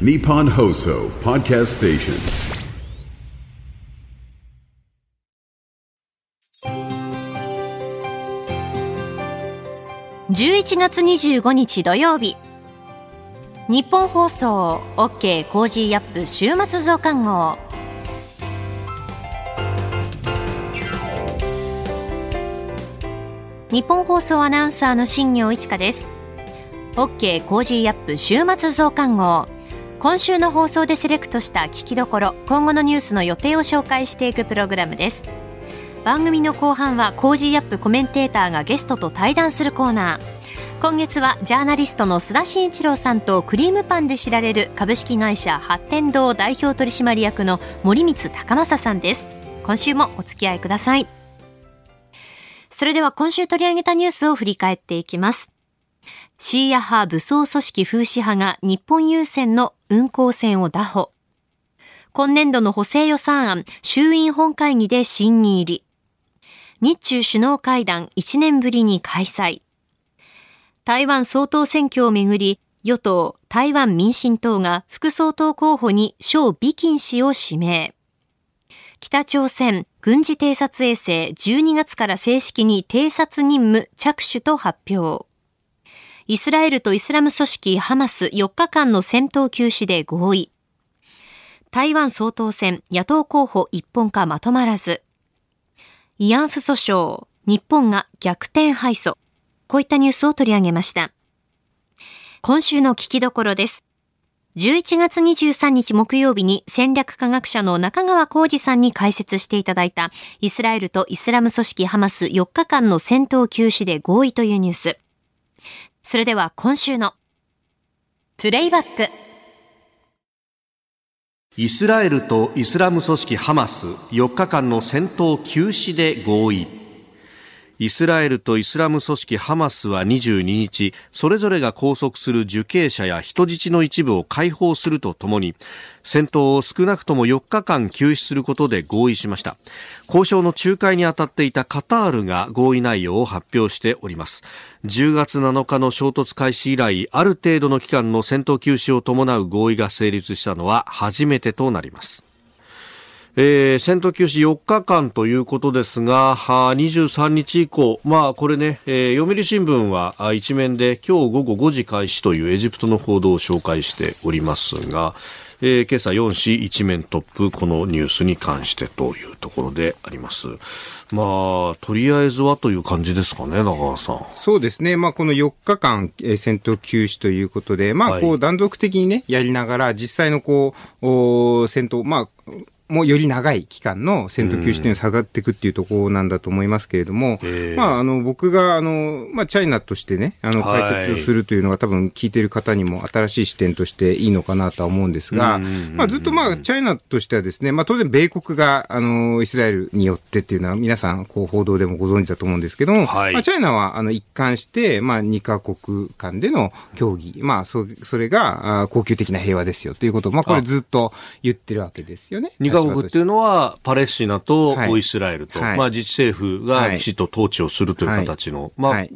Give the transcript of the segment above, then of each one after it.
Nippon Hoso Podcast Station. 11月25日土曜日日本放送 OK コージーアップ週末増刊号日本放送アナウンサーの新業一華です OK コージーアップ週末増刊号今週の放送でセレクトした聞きどころ今後のニュースの予定を紹介していくプログラムです。番組の後半は Cozy up コメンテーターがゲストと対談するコーナー。今月はジャーナリストの須田慎一郎さんとクリームパンで知られる株式会社八天堂代表取締役の森光孝雅さんです。今週もお付き合いください。それでは今週取り上げたニュースを振り返っていきます。シーア派武装組織風刺派が日本郵船の運航船を拿捕今年度の補正予算案衆院本会議で審議入り日中首脳会談1年ぶりに開催台湾総統選挙をめぐり、与党台湾民進党が副総統候補に小美金氏を指名。北朝鮮軍事偵察衛星12月から正式に偵察任務着手と発表。イスラエルとイスラム組織ハマス4日間の戦闘休止で合意。台湾総統選野党候補一本化まとまらず。慰安婦訴訟、日本が逆転敗訴。こういったニュースを取り上げました。今週の聞きどころです。11月23日木曜日に戦略科学者の中川浩二さんに解説していただいたイスラエルとイスラム組織ハマス4日間の戦闘休止で合意というニュース。それでは今週のプレイバック。イスラエルとイスラム組織ハマス4日間の戦闘休止で合意。イスラエルとイスラム組織ハマスは22日それぞれが拘束する受刑者や人質の一部を解放するとともに戦闘を少なくとも4日間休止することで合意しました。交渉の仲介に当たっていたカタールが合意内容を発表しております。10月7日の衝突開始以来ある程度の期間の戦闘休止を伴う合意が成立したのは初めてとなります。えー、戦闘休止4日間ということですが、23日以降、まあこれね、えー、読売新聞は一面で今日午後5時開始というエジプトの報道を紹介しておりますが、えー、今朝4紙一面トップ、このニュースに関してというところであります。まあ、とりあえずはという感じですかね、中川さん。そうですね。まあ、この4日間、えー、戦闘休止ということで、まあ、こう、断続的にね、やりながら、実際のこう、お戦闘、まあ、もうより長い期間の戦闘休止というのは下がっていくっていうところなんだと思いますけれども、まあ、あの、僕が、あの、まあ、チャイナとしてね、あの、解説をするというのが多分聞いている方にも新しい視点としていいのかなとは思うんですが、まあ、ずっとまあ、チャイナとしてはですね、まあ、当然米国が、あの、イスラエルによってっていうのは皆さん、こう、報道でもご存知だと思うんですけども、はい、まあ、チャイナは、あの、一貫して、まあ、2カ国間での協議、まあ、そ、それが、あ恒久的な平和ですよということを、まあ、これずっと言ってるわけですよね。カ国っていうのは、パレスチナとイスラエルと、はい、まあ、自治政府がきちっと統治をするという形の、はい、まあ、はい、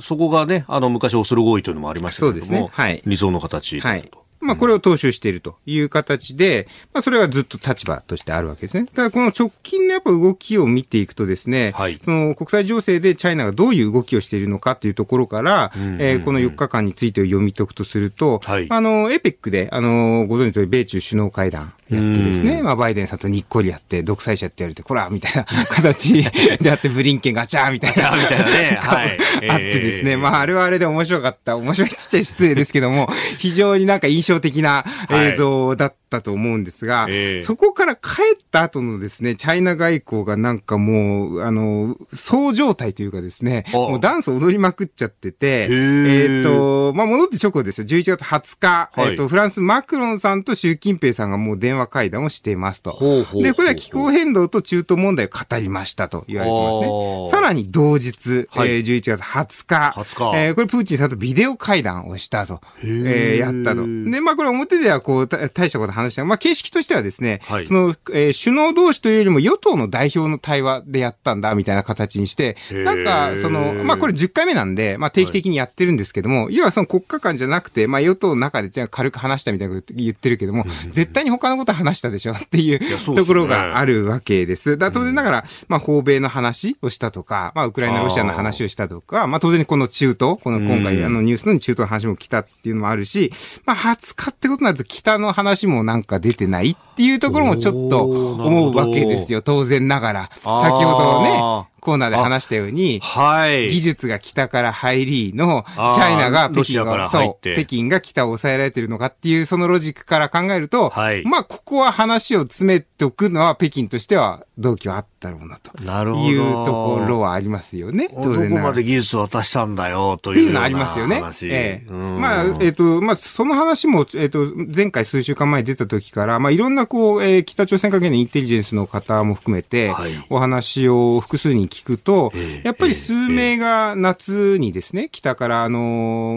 そこがね、あの、昔オスロ合意というのもありましたけれども、ね、理想の形だと。まあ、これを踏襲しているという形で、まあ、それはずっと立場としてあるわけですね。ただ、この直近のやっぱ動きを見ていくとですね、はい、その国際情勢でチャイナがどういう動きをしているのかというところから、うんうんうん、えー、この4日間についてを読み解くとすると、はい、あの、エペックで、あの、ご存知の米中首脳会談やってですね、まあ、バイデンさんとにっこりやって、独裁者って言われて、こらみたいな 形であって、ブリンケンガチャーみたいな。みたいなね。はい。あってですね、まあ、あれはあれで面白かった。面白いっつっちゃ失礼ですけども、非常になんか印象的な映像だったと思うんですが、えー、そこから帰った後のですね、チャイナ外交がなんかもう、あの、そう状態というかですね、もうダンス踊りまくっちゃってて、えっ、ー、と、まあ、戻って直後ですよ、11月20日、はい、えっ、ー、と、フランスマクロンさんと習近平さんがもう電話会談をしていますと。で、これは気候変動と中東問題を語りましたと言われてますね。さらに同日、はい、えー、11月20日、20日。えー、これプーチンさんとビデオ会談をしたと、えー、やったと。で、まあ、これ表ではこう、大したこと話したまあ、形式としてはですね、はい、その、えー、首脳同士というよりも与党の代表の対話でやったんだ、みたいな形にして、なんか、その、まあ、これ10回目なんで、まあ、定期的にやってるんですけども、はい、要はその国家間じゃなくて、まあ、与党の中でじゃ軽く話したみたいなこと言ってるけども、絶対に他のこと話したでしょっていうところがあるわけです。だ当然ながら、まあ、訪米の話をしたとか、まあ、ウクライナ、ロシアの話をしたとか、まあ、当然この中東、この今回、あのニュースの中東の話も来たっていうのもあるし、まあ、20日ってことになると北の話もなんか出てないっていうところもちょっと思うわけですよ、当然ながら。先ほどね、コーナーで話したように、はい、技術が北から入りの、チャイナが北京が、そう、北京が北を抑えられてるのかっていうそのロジックから考えると、はい、まあ、ここは話を詰めておくのは北京としては動機はあったろうなと。なるほど。いうところはありますよね。当然どこまで技術を渡したんだよ、というっていうのありますよね。ええ。まあ、えっ、ー、と、まあ、その話も、えっ、ー、と、前回数週間前出た時から、まあ、いろんなこう、えー、北朝鮮関係のインテリジェンスの方も含めて、はい、お話を複数に聞くと、やっぱり数名が夏にですね、北からあの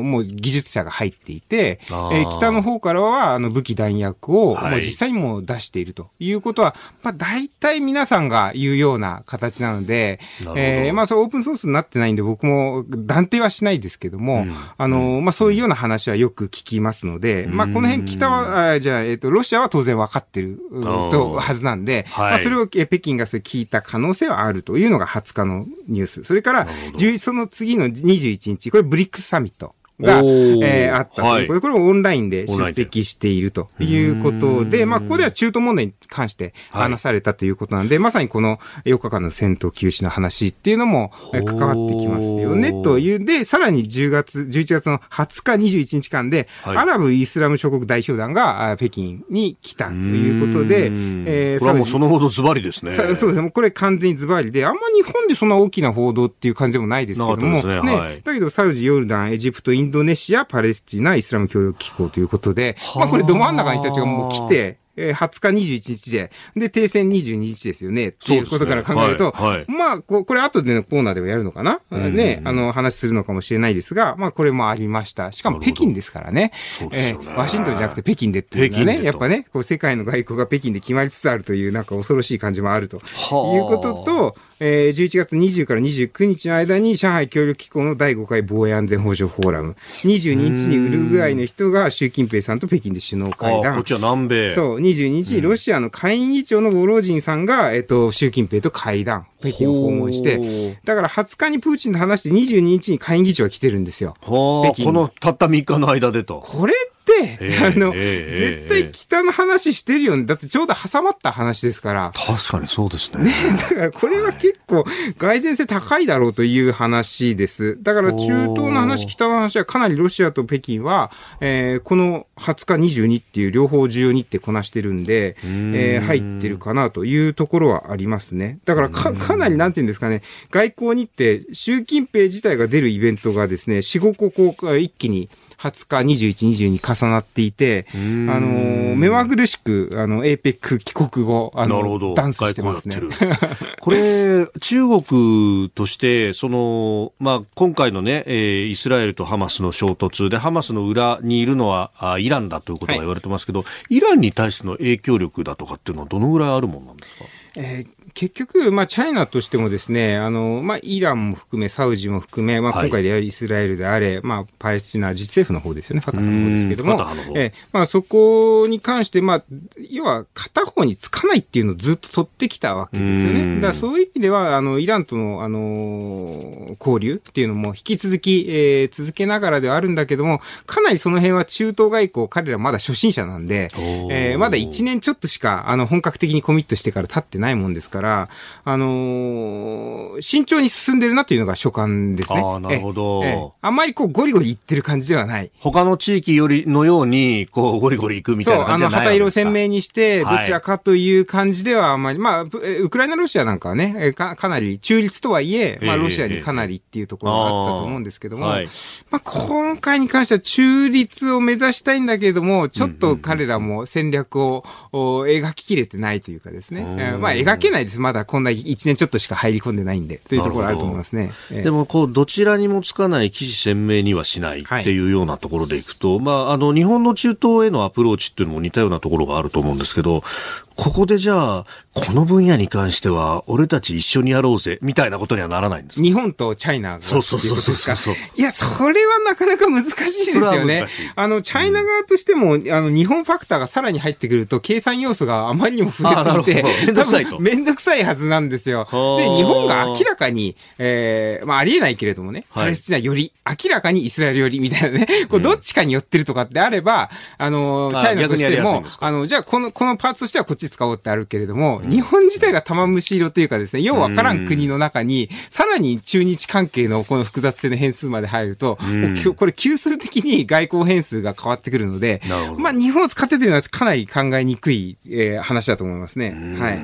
もう技術者が入っていて、えー、北の方からはあの武器弾薬を、もう実際にも出しているということは、まあ大体皆さんが言うような形なので、えー、まあそうオープンソースになってないんで僕も断定はしないですけども、うん、あの、まあそういうような話はよく聞きますので、まあこの辺北は、あじゃあ、えっ、ー、と、ロシアは当然分かってるとはずなんで、はい、まあそれを北京がそれ聞いた可能性はあるというのが20日のニュース。それから、その次の21日、これブリックスサミット。が、えー、あったということで、これをオンラインで出席しているということで、まあ、ここでは中東問題に関して話されたということなんで、はい、まさにこの4日間の戦闘休止の話っていうのも関わってきますよね、という。で、さらに10月、11月の20日、21日間で、はい、アラブ・イスラム諸国代表団が北京に来たということで、えー、これはもうそのほどズバリですね。そうですね。これ完全にズバリで、あんま日本でそんな大きな報道っていう感じでもないですけども、ね、だけどサウジ、ヨルダン、エジプト、インドネシア、パレスチナ、イスラム協力機構ということで、まあこれど真ん中に人たちがもう来て、えー、20日21日で、で、停戦22日ですよね。っていうことから考えると、ね。はいはい、まあこ、これ後でのコーナーではやるのかな、うん、ね、あの、話するのかもしれないですが、まあ、これもありました。しかも北京ですからね。ね。えー、ワシントンじゃなくて北京でっていうのはね、やっぱね、こう世界の外交が北京で決まりつつあるという、なんか恐ろしい感じもあるということと、えー、11月20から29日の間に上海協力機構の第5回防衛安全保障フォーラム。22日にウルグアイの人が習近平さんと北京で首脳会談。こっちは南米。そう、22日にロシアの下院議長のゴロージンさんが、えっと、習近平と会談。北京を訪問して、だから20日にプーチンと話して22日に下院議長が来てるんですよ。このたった3日の間でと。これ、あの、絶対北の話してるよね。だってちょうど挟まった話ですから。確かにそうですね。ねだからこれは結構、蓋然性高いだろうという話です。だから中東の話、北の話はかなりロシアと北京は、えー、この20日22っていう両方重要日程こなしてるんで、えー、入ってるかなというところはありますね。だからか、かなりなんていうんですかね、外交日程、習近平自体が出るイベントがですね、4、5個こう、一気に20日、21、22重なっていて、あの、目まぐるしく、あの、エーペック帰国後、あの、ダンスしてますね。これ、中国として、その、まあ、今回のね、えー、イスラエルとハマスの衝突で、ハマスの裏にいるのはあイランだということが言われてますけど、はい、イランに対しての影響力だとかっていうのはどのぐらいあるもんなんですか？えー結局、まあ、チャイナとしてもですね、あの、まあ、イランも含め、サウジも含め、まあ、今回でイスラエルであれ、はい、まあ、パレスチナ自治政府の方ですよね、ファタハの方ですけども、えまあ、そこに関して、まあ、要は片方につかないっていうのをずっと取ってきたわけですよね。だからそういう意味では、あの、イランとの、あの、交流っていうのも引き続き、えー、続けながらではあるんだけども、かなりその辺は中東外交、彼らまだ初心者なんで、えー、まだ1年ちょっとしか、あの、本格的にコミットしてから経ってないもんですから、ら、あのー、慎重に進んでるなというのが所感ですね。ああ、なるほど。あんまりこうゴリゴリいってる感じではない。他の地域よりのように、こうゴリゴリいくみたいな感じじゃないそう、あの、旗色を鮮明にして、どちらかという感じではあんまり、はい、まあ、ウクライナ、ロシアなんかはね、かかなり中立とはいえ、まあ、ロシアにかなりっていうところがあったと思うんですけども、はい、まあ、今回に関しては中立を目指したいんだけれども、ちょっと彼らも戦略を描ききれてないというかですね、まあ、描けないです。まだこんな1年ちょっとしか入り込んでないんで、というところあると思いますね。でも、こう、どちらにもつかない記事鮮明にはしないっていうようなところでいくと、はい、まあ、あの、日本の中東へのアプローチっていうのも似たようなところがあると思うんですけど、ここでじゃあ、この分野に関しては、俺たち一緒にやろうぜ、みたいなことにはならないんです日本とチャイナがそうそうそうそうそう。いや、それはなかなか難しいですよね。あの、チャイナ側としても、うん、あの、日本ファクターがさらに入ってくると、計算要素があまりにも増えすぎて、めんどくさいと。めんどくさいはずなんですよ。で、日本が明らかに、えー、まあ、ありえないけれどもね、パレスチナより、明らかにイスラエルより、みたいなね、こう、どっちかに寄ってるとかってあれば、あの、チャイナとしても、あの、じゃあ、この、このパーツとしてはこっち使おうってあるけれども、日本自体が玉虫色というかですね、ようわからん国の中に、さらに中日関係のこの複雑性の変数まで入ると、これ級数的に外交変数が変わってくるので、まあ日本を使ってというのはかなり考えにくい、えー、話だと思いますね。はい。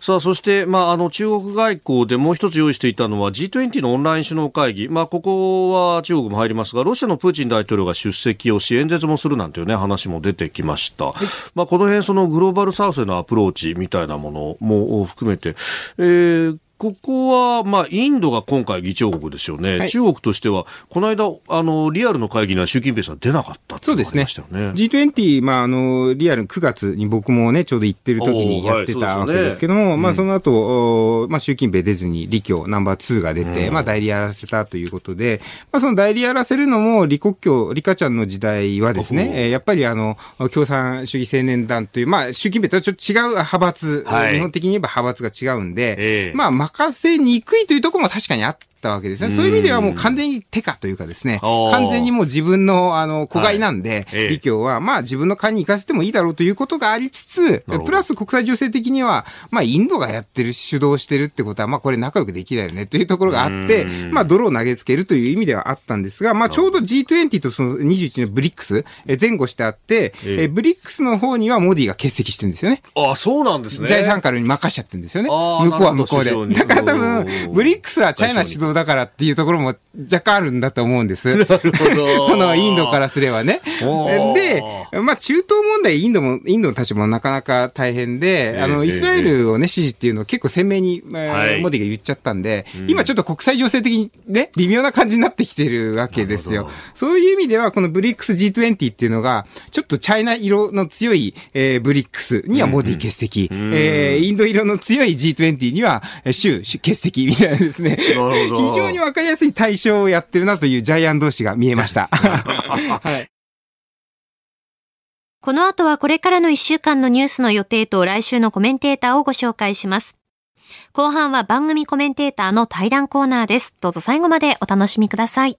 さあ、そして、まあ、あの、中国外交でもう一つ用意していたのは G20 のオンライン首脳会議。まあ、ここは中国も入りますが、ロシアのプーチン大統領が出席をし、演説もするなんていうね、話も出てきました。はい、まあ、この辺、そのグローバルサウスへのアプローチみたいなものも含めて、えー、ここは、まあ、インドが今回議長国ですよね。はい、中国としては、この間、あの、リアルの会議には習近平さん出なかったってそうですね。G20、まあ、あの、リアル9月に僕もね、ちょうど行ってる時にやってたわけですけども、はいね、まあ、その後、まあ、習近平出ずに、李強ナンバー2が出て、うん、まあ、代理やらせたということで、まあ、その代理やらせるのも、李克強、李克ちゃんの時代はですね、えー、やっぱりあの、共産主義青年団という、まあ、習近平とはちょっと違う派閥、はい、日本的に言えば派閥が違うんで、えー、まあ、任せにくいというところも確かにあったわけですね。そういう意味ではもう完全に手下というかですね、完全にもう自分の、あの、子飼いなんで、はい、李強は、まあ自分の官に行かせてもいいだろうということがありつつ、プラス国際情勢的には、まあインドがやってる、主導してるってことは、まあこれ仲良くできないよねというところがあって、まあ泥を投げつけるという意味ではあったんですが、まあちょうど G20 とその21の BRICS、前後してあって、え BRICS の方にはモディが欠席してるんですよね。あそうなんですね。ジャイシャンカルに任しちゃってるんですよね。向こうは向こうで。だから多分、 BRICS はチャイナ主導だからっていうところも若干あるんだと思うんです。なるほど。そのインドからすればね。で、まあ中東問題、インドも、インドの立場もなかなか大変で、あの、イスラエルをね、支持っていうのを結構鮮明に、はい、モディが言っちゃったんで、うん、今ちょっと国際情勢的にね、微妙な感じになってきてるわけですよ。そういう意味では、この BRICS G20 っていうのが、ちょっとチャイナ色の強い、えー、 BRICS にはモディ欠席、うんうん、えー、インド色の強い G20 には、州欠席みたいなですね。非常にわかりやすい対象をやってるなというジャイアン同士が見えました。はい。この後はこれからの1週間のニュースの予定と来週のコメンテーターをご紹介します。後半は番組コメンテーターの対談コーナーです。どうぞ最後までお楽しみください。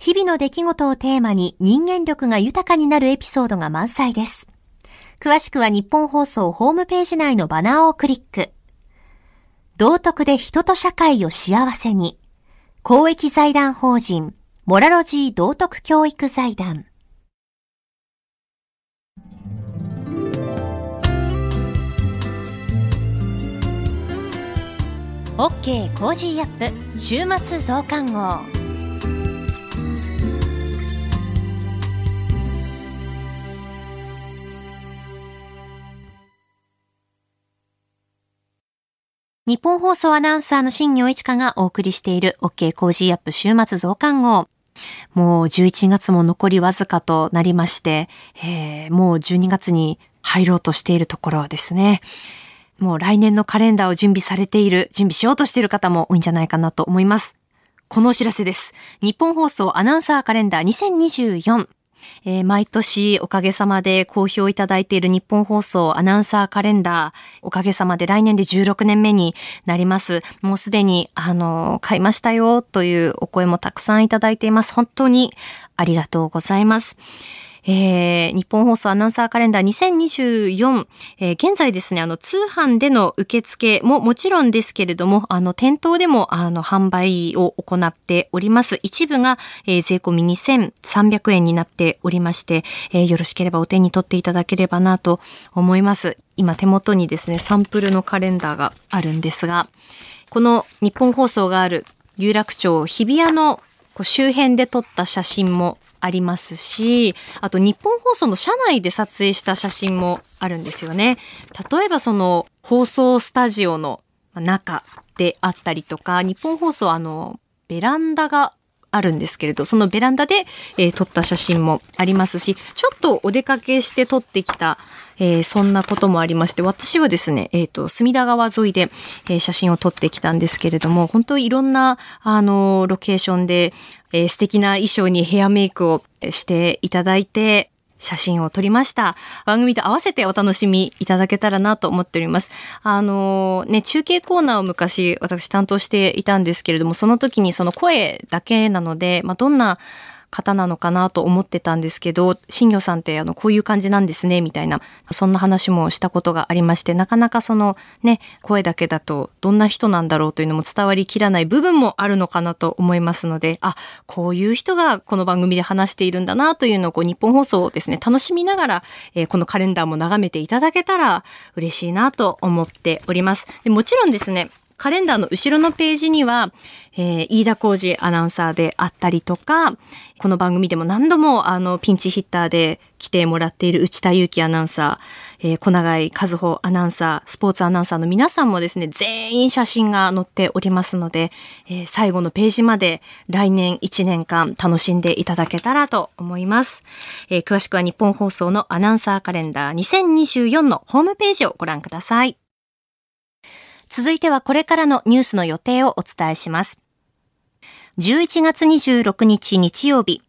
日々の出来事をテーマに人間力が豊かになるエピソードが満載です。詳しくは日本放送ホームページ内のバナーをクリック。道徳で人と社会を幸せに。公益財団法人、モラロジー道徳教育財団。OK コージーアップ週末増刊号。日本放送アナウンサーの新行市佳がお送りしている OK Cozy up 週末増刊号。もう11月も残りわずかとなりまして、えー、もう12月に入ろうとしているところですね。もう来年のカレンダーを準備されている、準備しようとしている方も多いんじゃないかなと思います。このお知らせです。日本放送アナウンサーカレンダー2024。えー、毎年おかげさまで好評いただいている日本放送アナウンサーカレンダー、おかげさまで来年で16年目になります。もうすでに、あの、買いましたよというお声もたくさんいただいています。本当にありがとうございます。えー、日本放送アナウンサーカレンダー2024、えー、現在ですね、あの、通販での受付ももちろんですけれども、あの、店頭でも、あの、販売を行っております。一部が、えー、税込み2300円になっておりまして、えー、よろしければお手に取っていただければなと思います。今手元にですね、サンプルのカレンダーがあるんですが、この日本放送がある有楽町日比谷の周辺で撮った写真もありますし、あと日本放送の社内で撮影した写真もあるんですよね。例えばその放送スタジオの中であったりとか、日本放送あの、ベランダがあるんですけれど、そのベランダで、えー、撮った写真もありますし、ちょっとお出かけして撮ってきた、えー、そんなこともありまして、私はですね、えっ、ー、と、隅田川沿いで、え写真を撮ってきたんですけれども、本当にいろんな、あの、ロケーションで、え素敵な衣装にヘアメイクをしていただいて、写真を撮りました。番組と合わせてお楽しみいただけたらなと思っております。あのね、中継コーナーを昔私担当していたんですけれども、その時にその声だけなので、まあ、どんな方なのかなと思ってたんですけど、新魚さんってあの、こういう感じなんですね、みたいな、そんな話もしたことがありまして、なかなかそのね、声だけだとどんな人なんだろうというのも伝わりきらない部分もあるのかなと思いますので、あ、こういう人がこの番組で話しているんだなというのをこう日本放送をですね、楽しみながら、えー、このカレンダーも眺めていただけたら嬉しいなと思っております。でもちろんですね、カレンダーの後ろのページには、えー、飯田浩二アナウンサーであったりとか、この番組でも何度もあのピンチヒッターで来てもらっている内田祐樹アナウンサー、えー、小永井和穂アナウンサー、スポーツアナウンサーの皆さんもですね、全員写真が載っておりますので、えー、最後のページまで来年1年間楽しんでいただけたらと思います。えー、詳しくは日本放送のアナウンサーカレンダー2024のホームページをご覧ください。続いてはこれからのニュースの予定をお伝えします。11月26日日曜日、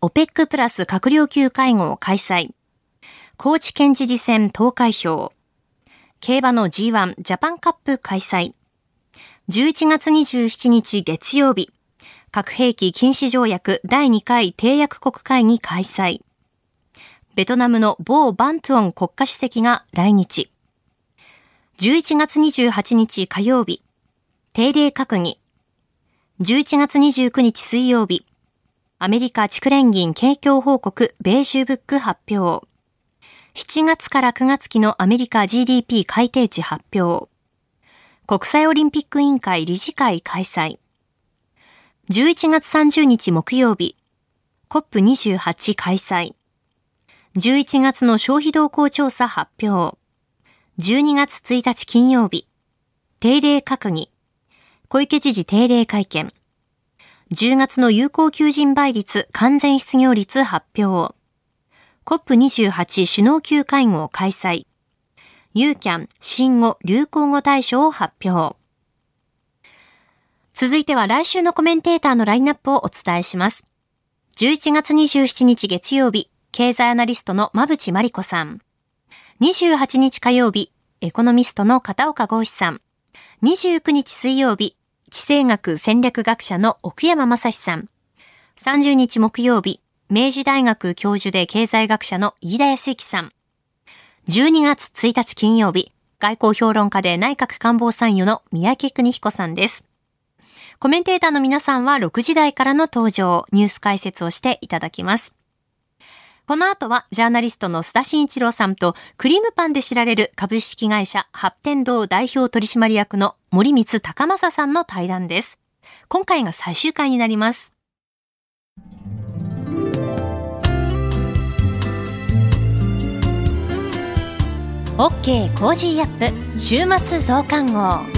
OPEC プラス閣僚級会合開催。高知県知事選投開票。競馬の G1 ジャパンカップ開催。11月27日月曜日、核兵器禁止条約第2回締約国会議開催。ベトナムのボー・バントゥオン国家主席が来日。11月28日火曜日、定例閣議。11月29日水曜日、アメリカ地区連銀景況報告米州ブック発表。7月から9月期のアメリカ GDP 改定値発表。国際オリンピック委員会理事会開催。11月30日木曜日、COP28 開催。11月の消費動向調査発表。12月1日金曜日、定例閣議、小池知事定例会見、10月の有効求人倍率完全失業率発表、COP28 首脳級会合開催、ユーキャン新語・流行語大賞を発表。続いては来週のコメンテーターのラインナップをお伝えします。11月27日月曜日、経済アナリストの馬淵真理子さん。28日火曜日、エコノミストの片岡豪志さん。29日水曜日、地政学戦略学者の奥山正史さん。30日木曜日、明治大学教授で経済学者の飯田康之さん。12月1日金曜日、外交評論家で内閣官房参与の三宅邦彦さんです。コメンテーターの皆さんは6時台からの登場、ニュース解説をしていただきます。この後はジャーナリストの須田慎一郎さんとクリームパンで知られる株式会社発展堂代表取締役の森光高正さんの対談です。今回が最終回になります。OK コージーアップ週末増刊号。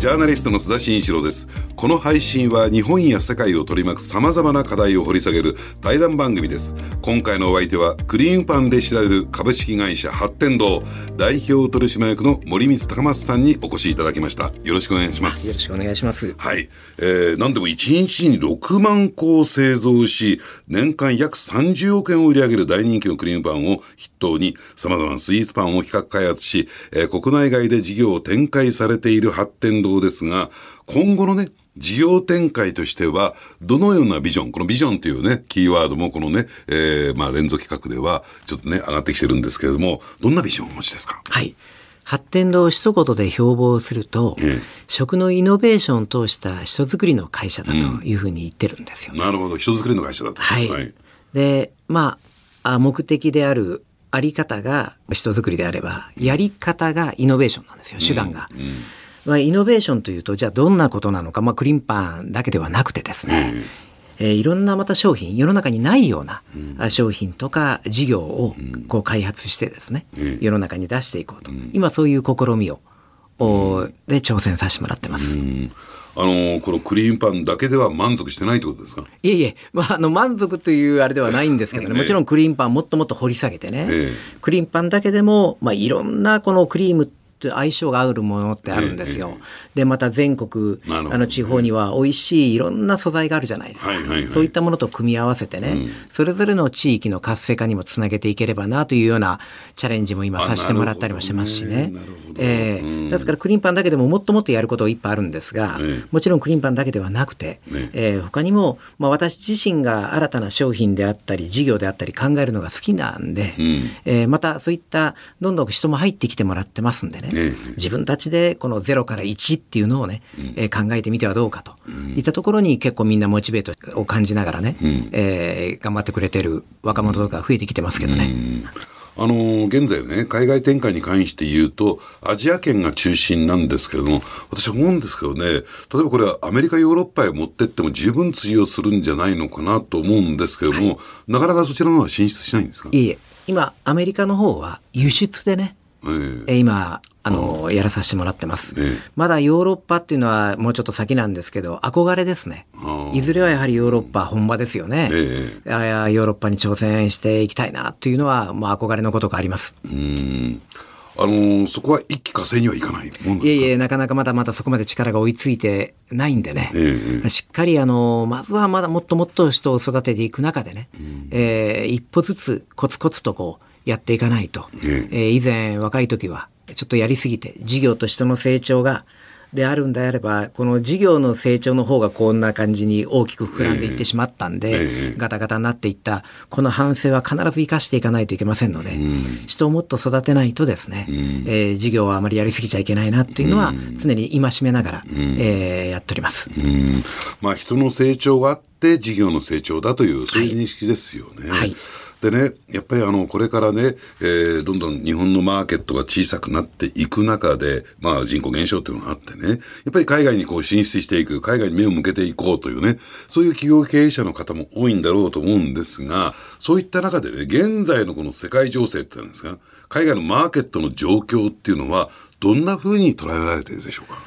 ジャーナリストの須田慎一郎です。この配信は日本や世界を取り巻く様々な課題を掘り下げる対談番組です。今回のお相手はクリーンパンで知られる株式会社発展堂代表取締役の森光高松さんにお越しいただきました。よろしくお願いします。よろしくお願いします。はい。えー、何でも1日に6万個を製造し、年間約30億円を売り上げる大人気のクリームパンを筆頭に様々なスイーツパンを企画開発し、えー、国内外で事業を展開されている発展堂動ですが、今後のね、事業展開としては、どのようなビジョン、このビジョンというね、キーワードもこのね、えー、まあ連続企画では、ちょっとね、上がってきてるんですけれども、どんなビジョンをお持ちですか？はい。発展堂を一言で標榜すると、ええ、食のイノベーションを通した人づくりの会社だというふうに言ってるんですよ、ねうん、なるほど、人づくりの会社だと。はい。はい、で、まあ、目的であるあり方が人づくりであれば、やり方がイノベーションなんですよ、手段が。うんうんまあ、イノベーションというと、じゃあどんなことなのか、まあ、クリーンパンだけではなくてですね、えー、いろんなまた商品、世の中にないような商品とか事業をこう開発してですね、世の中に出していこうと。今そういう試みを、で挑戦させてもらってます。あのこのクリーンパンだけでは満足してないってことですか？いえいえ、まあ、あの満足というあれではないんですけどね、もちろんクリーンパンもっともっと掘り下げてね、えクリーンパンだけでも、まあ、いろんなこのクリーム相性が合うものってあるんですよ。でまた全国あの地方には美味しいいろんな素材があるじゃないですか、そういったものと組み合わせてね、うん、それぞれの地域の活性化にもつなげていければなというようなチャレンジも今させてもらったりもしてますしね。えー、ですからクリーンパンだけでももっともっとやることいっぱいあるんですが、もちろんクリーンパンだけではなくて、ねえ。ー、他にも、まあ、私自身が新たな商品であったり事業であったり考えるのが好きなんで、うん、えー、またそういったどんどん人も入ってきてもらってますんでね、ね自分たちでこの0から1っていうのをね、うん、えー、考えてみてはどうかと、うん、いったところに結構みんなモチベートを感じながらね、うん、えー、頑張ってくれてる若者とか増えてきてますけどね。あの現在ね、海外展開に関して言うと、アジア圏が中心なんですけれども、私は思うんですけどね、例えばこれはアメリカ、ヨーロッパへ持ってっても十分通用するんじゃないのかなと思うんですけれども、はい、なかなかそちらの方は進出しないんですか？いえいえ、今、アメリカの方は輸出でね、えー、今、あの、やらさせてもらってます。まだヨーロッパっていうのはもうちょっと先なんですけど、憧れですね。いずれはやはりヨーロッパ本場ですよね。えー、ヨーロッパに挑戦していきたいなというのは、まあ憧れのことがあります。うん。あのー、そこは一気火星にはいかないもんいえいえ、なかなかまだまだそこまで力が追いついてないんでね、えー、しっかり、あのー、まずはまだもっともっと人を育てていく中でね、うん、えー、一歩ずつコツコツとこうやっていかないと、えー、えー、以前若い時はちょっとやりすぎて、事業と人の成長が、であるんであれば、この事業の成長の方がこんな感じに大きく膨らんでいってしまったんで、ガタガタになっていった、この反省は必ず生かしていかないといけませんので、人をもっと育てないとですね、えー、事業はあまりやりすぎちゃいけないなっていうのは、常に戒めながら、えー、やっております。まあ、人の成長があって、事業の成長だという、そういう認識ですよね。はい、はいでね、やっぱりあの、これからね、えー、どんどん日本のマーケットが小さくなっていく中で、まあ人口減少っていうのがあってね、やっぱり海外にこう進出していく、海外に目を向けていこうというね、そういう企業経営者の方も多いんだろうと思うんですが、そういった中でね、現在のこの世界情勢ってなんですか、海外のマーケットの状況っていうのは、どんなふうに捉えられているでしょうか？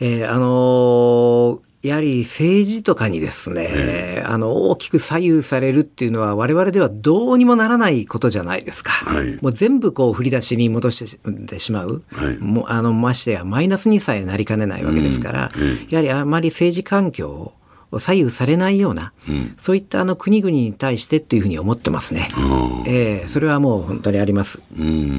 えー、あのーやはり政治とかにですね、あの大きく左右されるっていうのは我々ではどうにもならないことじゃないですか。はい、もう全部こう振り出しに戻してしまう。はい、もあのましてやマイナスにさえなりかねないわけですから、やはりあまり政治環境左右されないような、うん、そういったあの国々に対してというふうに思ってますね。えー、それはもう本当にあります。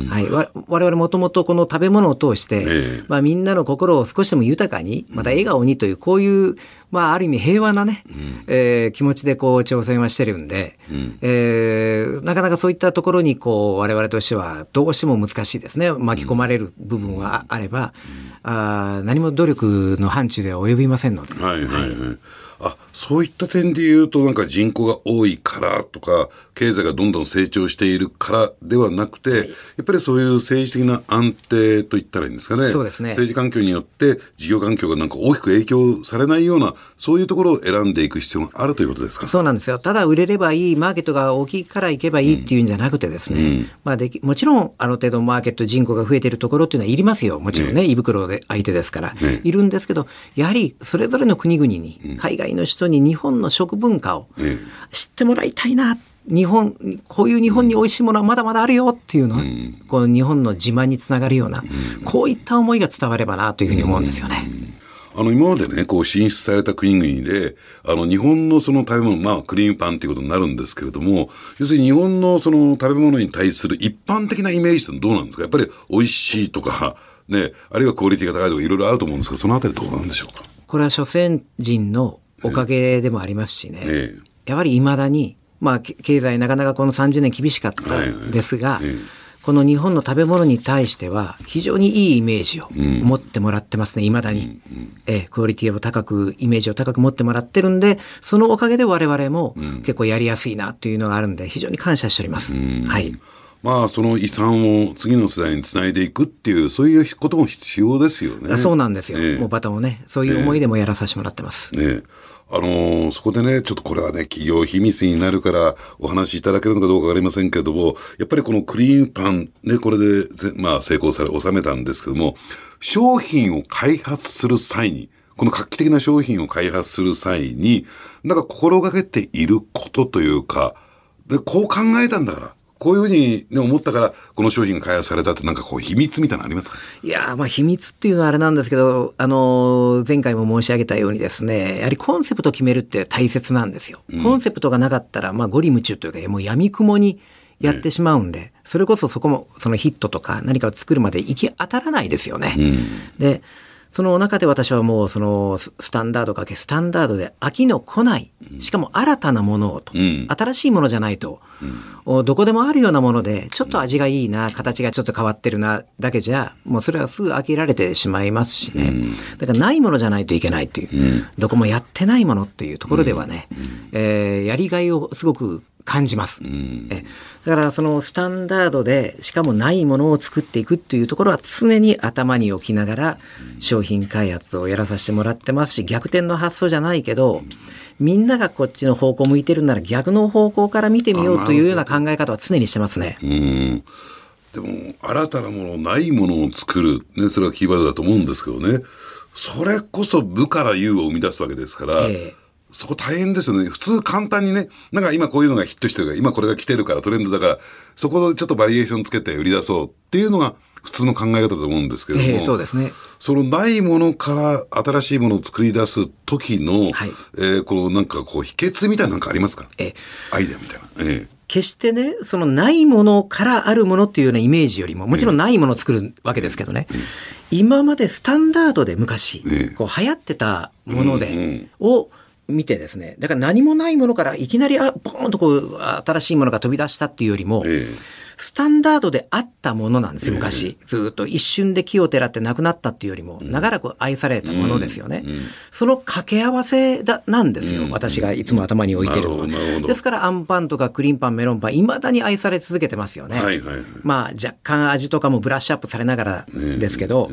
はい、わ我々もともとこの食べ物を通して、えー、まあ、みんなの心を少しでも豊かにまた笑顔にというこういうまあ、ある意味平和なね、うん、えー、気持ちでこう挑戦はしてるんで、うん、えー、なかなかそういったところにこう我々としてはどうしても難しいですね。巻き込まれる部分はあれば、うん、あ何も努力の範疇では及びませんので。はいはいはい、はいあそういった点で言うとなんか人口が多いからとか経済がどんどん成長しているからではなくて、はい、やっぱりそういう政治的な安定といったらいいんですかね。そうですね。政治環境によって事業環境がなんか大きく影響されないようなそういうところを選んでいく必要があるということですか？そうなんですよ。ただ売れればいいマーケットが大きいから行けばいいっていうんじゃなくてですね、うん、まあ、できもちろんある程度マーケット人口が増えているところっていうのはいりますよ。もちろんね、ね胃袋で相手ですから、ね、いるんですけどやはりそれぞれの国々に、海外の人に日本の食文化を知ってもらいたいな。日本こういう日本に美味しいものはまだまだあるよっていうのは、うん、この日本の自慢につながるような、うん、こういった思いが伝わればなというふうに思うんですよね。あの今までねこう進出された国々であの日本のその食べ物まあクリームパンということになるんですけれども要するに日本のその食べ物に対する一般的なイメージってどうなんですか？やっぱり美味しいとかねあるいはクオリティが高いとかいろいろあると思うんですがそのあたりどうなんでしょうか？これは諸先人のおかげでもありますしね、ええ、やはりいまだにまあ、経済なかなかこの30年厳しかったんですが、はいはい、この日本の食べ物に対しては非常にいいイメージを持ってもらってますね、い、ま、だに、うん、えクオリティを高く、イメージを高く持ってもらってるんで、そのおかげで我々も結構やりやすいなというのがあるんで、非常に感謝しております。はい。まあ、その遺産を次の世代につないでいくっていう、そういうことも必要ですよね。そうなんですよ。えもうバトンをね、そういう思いでもやらさせてもらってます。ねあの、そこでね、ちょっとこれはね、企業秘密になるからお話しいただけるのかどうかわかりませんけれども、やっぱりこのクリーンパン、ね、これでまあ成功され、収めたんですけども、商品を開発する際に、この画期的な商品を開発する際に、なんか心がけていることというか、で、こう考えたんだから、こういうふうに、ね、思ったから、この商品が開発されたって、なんかこう、秘密みたいなのありますか？いやまあ、秘密っていうのはあれなんですけど、あの、前回も申し上げたようにですね、やはりコンセプトを決めるって大切なんですよ。うん、コンセプトがなかったら、まあ、ゴリ夢中というか、もう闇雲にやってしまうんで、ね、それこそそこも、そのヒットとか何かを作るまで行き当たらないですよね。うん、で、その中で私はもうそのスタンダードかけスタンダードで飽きの来ない、しかも新たなものをと、うん、新しいものじゃないと、うん、どこでもあるようなもので、ちょっと味がいいな、形がちょっと変わってるな、だけじゃ、もうそれはすぐ飽きられてしまいますしね。うん、だからないものじゃないといけないという、どこもやってないものっていうところではね、えー、やりがいをすごく感じます。えだからそのスタンダードでしかもないものを作っていくっていうところは常に頭に置きながら商品開発をやらさせてもらってますし逆転の発想じゃないけどみんながこっちの方向向いてるなら逆の方向から見てみようというような考え方は常にしてますね。うんでも新たなものないものを作る、ね、それはキーワードだと思うんですけどねそれこそ部から優を生み出すわけですから。えーそこ大変ですよね。普通簡単にね、なんか今こういうのがヒットしてるから、今これが来てるからトレンドだから、そこでちょっとバリエーションつけて売り出そうっていうのが普通の考え方だと思うんですけども、えー、そうですね。そのないものから新しいものを作り出す時の、はい、えー、こうなんかこう秘訣みたいななんかありますか？えー、アイデアみたいな。えー決してね、そのないものからあるものっていうようなイメージよりも、もちろんないものを作るわけですけどね、今までスタンダードで昔、こう流行ってたもので、を、見てですねだから何もないものからいきなりあボーンとこう新しいものが飛び出したっていうよりも、ええ、スタンダードであったものなんですよ昔、え、ずっと一瞬で木をてらってなくなったっていうよりも、長らく愛されたものですよね、うん。うん、その掛け合わせだなんですよ、私がいつも頭に置いてるのは、ですからあんパンとかクリーンパンメロンパンいまだに愛され続けてますよね、はいはいはい、まあ若干味とかもブラッシュアップされながらですけど、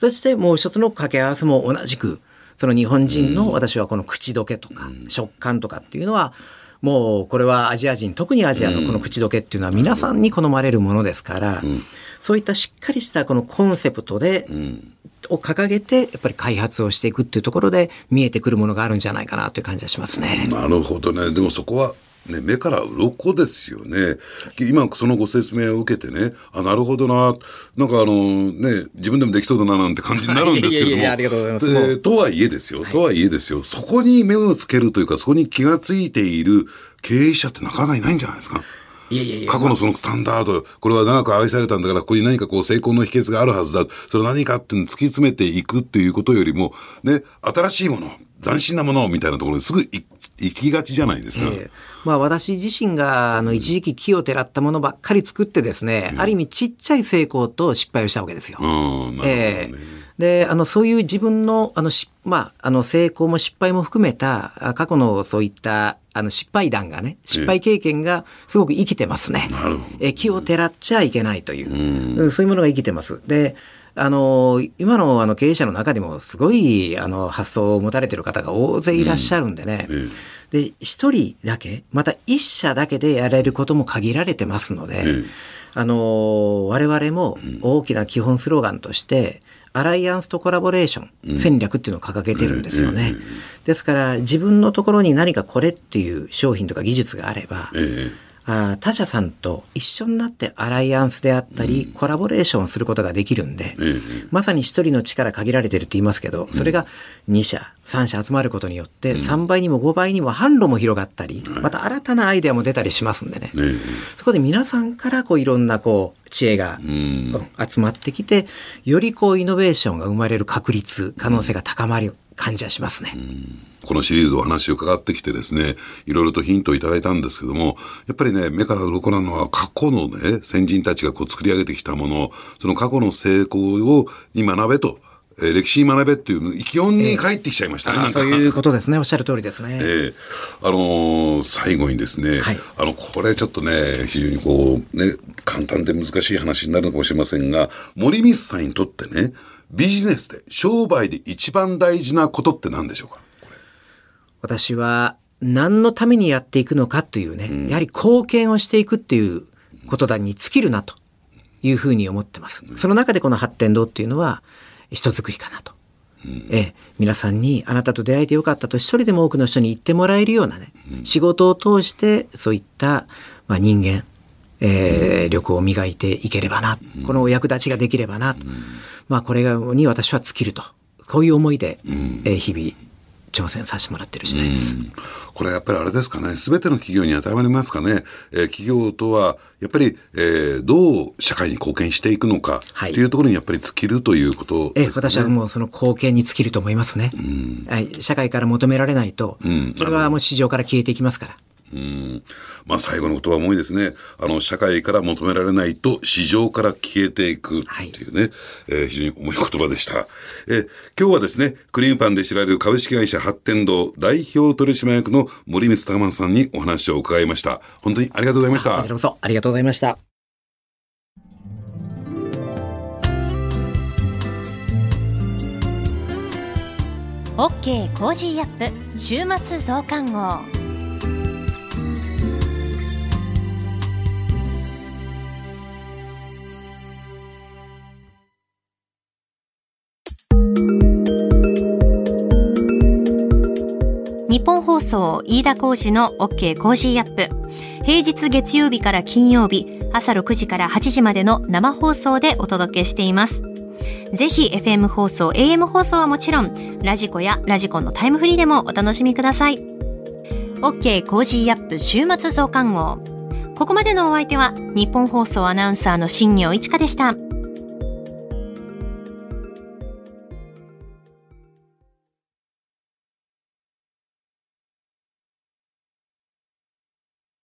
そしてもう一つの掛け合わせも同じくその日本人の私はこの口どけとか食感とかっていうのはもうこれはアジア人特にアジアのこの口どけっていうのは皆さんに好まれるものですから、そういったしっかりしたこのコンセプトで、を掲げてやっぱり開発をしていくっていうところで見えてくるものがあるんじゃないかなという感じがしますね。なるほどね。でもそこはね、目から鱗ですよね。今そのご説明を受けてね、あ、なるほどな、なんかあのね、自分でもできそうだななんて感じになるんですけれども。いやいやありがとうございます。とはいえですよ、とはいえですよ、そこに目をつけるというか、そこに気がついている経営者ってなかなかいないんじゃないですか。いやいやいや過去のそのスタンダード、これは長く愛されたんだから、ここに何かこう成功の秘訣があるはずだ。それ何かっていうのを突き詰めていくっていうことよりも、ね、新しいもの、斬新なものみたいなところにすぐ行きがちじゃないですか。えー、まあ私自身があの一時期木をてらったものばっかり作ってですね、うん、ある意味ちっちゃい成功と失敗をしたわけですよ。ね。えーで、あの、そういう自分の、あの、し、まあ、あの、成功も失敗も含めた、過去のそういった、あの、失敗談がね、失敗経験がすごく生きてますね。なるほど。え、気をてらっちゃいけないという、うん、そういうものが生きてます。で、あの、今のあの経営者の中でもすごいあの発想を持たれてる方が大勢いらっしゃるんでね。うん、で、一人だけ、また一社だけでやれることも限られてますので、うん、あの、我々も大きな基本スローガンとして、アライアンスとコラボレーション戦略っていうのを掲げてるんですよね。ですから自分のところに何かこれっていう商品とか技術があれば、あ他社さんと一緒になってアライアンスであったり、コラボレーションをすることができるんで、まさに一人の力限られてるって言いますけど、それが2社、3社集まることによって、3倍にも5倍にも販路も広がったり、また新たなアイデアも出たりしますんでね。そこで皆さんからこういろんなこう知恵が集まってきて、よりこうイノベーションが生まれる確率、可能性が高まる感じはしますね。このシリーズお話を伺ってきてですね、いろいろとヒントをいただいたんですけども、やっぱりね、目から鱗なのは過去のね、先人たちがこう作り上げてきたもの、その過去の成功をに学べと。えー、歴史に学べっていう基本に帰ってきちゃいましたね、えー、そういうことですねおっしゃる通りですね、えー、あのー、最後にですね、はい、あのこれちょっとね非常にこうね簡単で難しい話になるのかもしれませんが森光さんにとってねビジネスで商売で一番大事なことって何でしょうか？私は何のためにやっていくのかというね、うん、やはり貢献をしていくっていうことだに尽きるなというふうに思ってます。その中でこの発展堂っていうのは人づくりかなと。うん、ええ、皆さんにあなたと出会えてよかったと一人でも多くの人に言ってもらえるようなね、うん、仕事を通してそういった、まあ、人間、えー、力を磨いていければな、このお役立ちができればな、まあこれに私は尽きると、こういう思いで、えー、日々挑戦させてもらってる次第です。これやっぱりあれですかね、すべての企業に当たりますかね、えー、企業とはやっぱり、えー、どう社会に貢献していくのかっていうところにやっぱり尽きるということですね、えー、私はもうその貢献に尽きると思いますね。はい、社会から求められないと、それはもう市場から消えていきますから。うん。まあ、最後の言葉も多いですね。あの社会から求められないと市場から消えていくっていうね、はい、えー、非常に重い言葉でした、えー、今日はですねクリームパンで知られる株式会社八天堂代表取締役の森光孝雅さんにお話を伺いました。本当にありがとうございました。こちらこそありがとうございました。 OK Cozy up 週末増刊号ニッポン放送飯田浩司の OK Cozy up。平日月曜日から金曜日朝6時から8時までの生放送でお届けしています。ぜひ FM 放送 AM 放送はもちろん radiko や radiko のタイムフリーでもお楽しみください。OK Cozy up 週末増刊号。ここまでのお相手はニッポン放送アナウンサーの新行市佳でした。